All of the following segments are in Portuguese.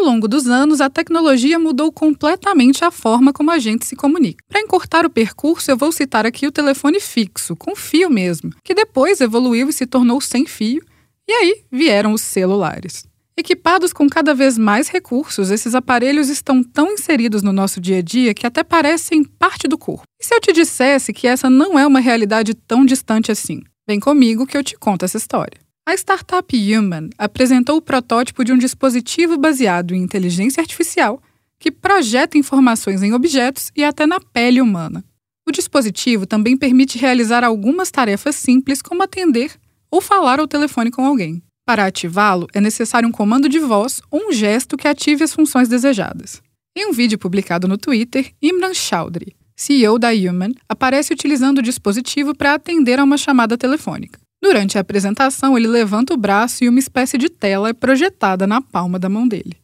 Ao longo dos anos, a tecnologia mudou completamente a forma como a gente se comunica. Para encurtar o percurso, eu vou citar aqui o telefone fixo, com fio mesmo, que depois evoluiu e se tornou sem fio, e aí vieram os celulares. Equipados com cada vez mais recursos, esses aparelhos estão tão inseridos no nosso dia a dia que até parecem parte do corpo. E se eu te dissesse que essa não é uma realidade tão distante assim? Vem comigo que eu te conto essa história. A startup Human apresentou o protótipo de um dispositivo baseado em inteligência artificial que projeta informações em objetos e até na pele humana. O dispositivo também permite realizar algumas tarefas simples, como atender ou falar ao telefone com alguém. Para ativá-lo, é necessário um comando de voz ou um gesto que ative as funções desejadas. Em um vídeo publicado no Twitter, Imran Chaudhry, CEO da Human, aparece utilizando o dispositivo para atender a uma chamada telefônica. Durante a apresentação, ele levanta o braço e uma espécie de tela é projetada na palma da mão dele.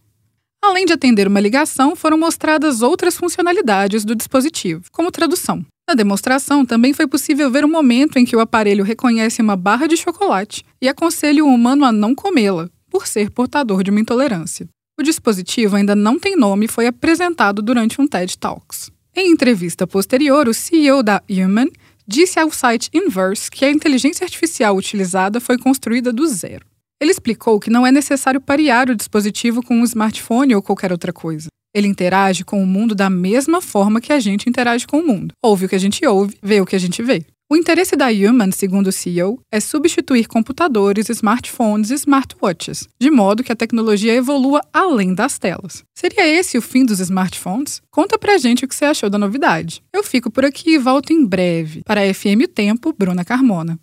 Além de atender uma ligação, foram mostradas outras funcionalidades do dispositivo, como tradução. Na demonstração, também foi possível ver o momento em que o aparelho reconhece uma barra de chocolate e aconselha o humano a não comê-la, por ser portador de uma intolerância. O dispositivo ainda não tem nome e foi apresentado durante um TED Talks. Em entrevista posterior, o CEO da Human disse ao site Inverse que a inteligência artificial utilizada foi construída do zero. Ele explicou que não é necessário parear o dispositivo com um smartphone ou qualquer outra coisa. Ele interage com o mundo da mesma forma que a gente interage com o mundo. Ouve o que a gente ouve, vê o que a gente vê. O interesse da Human, segundo o CEO, é substituir computadores, smartphones e smartwatches, de modo que a tecnologia evolua além das telas. Seria esse o fim dos smartphones? Conta pra gente o que você achou da novidade. Eu fico por aqui e volto em breve. Para a FM Tempo, Bruna Carmona.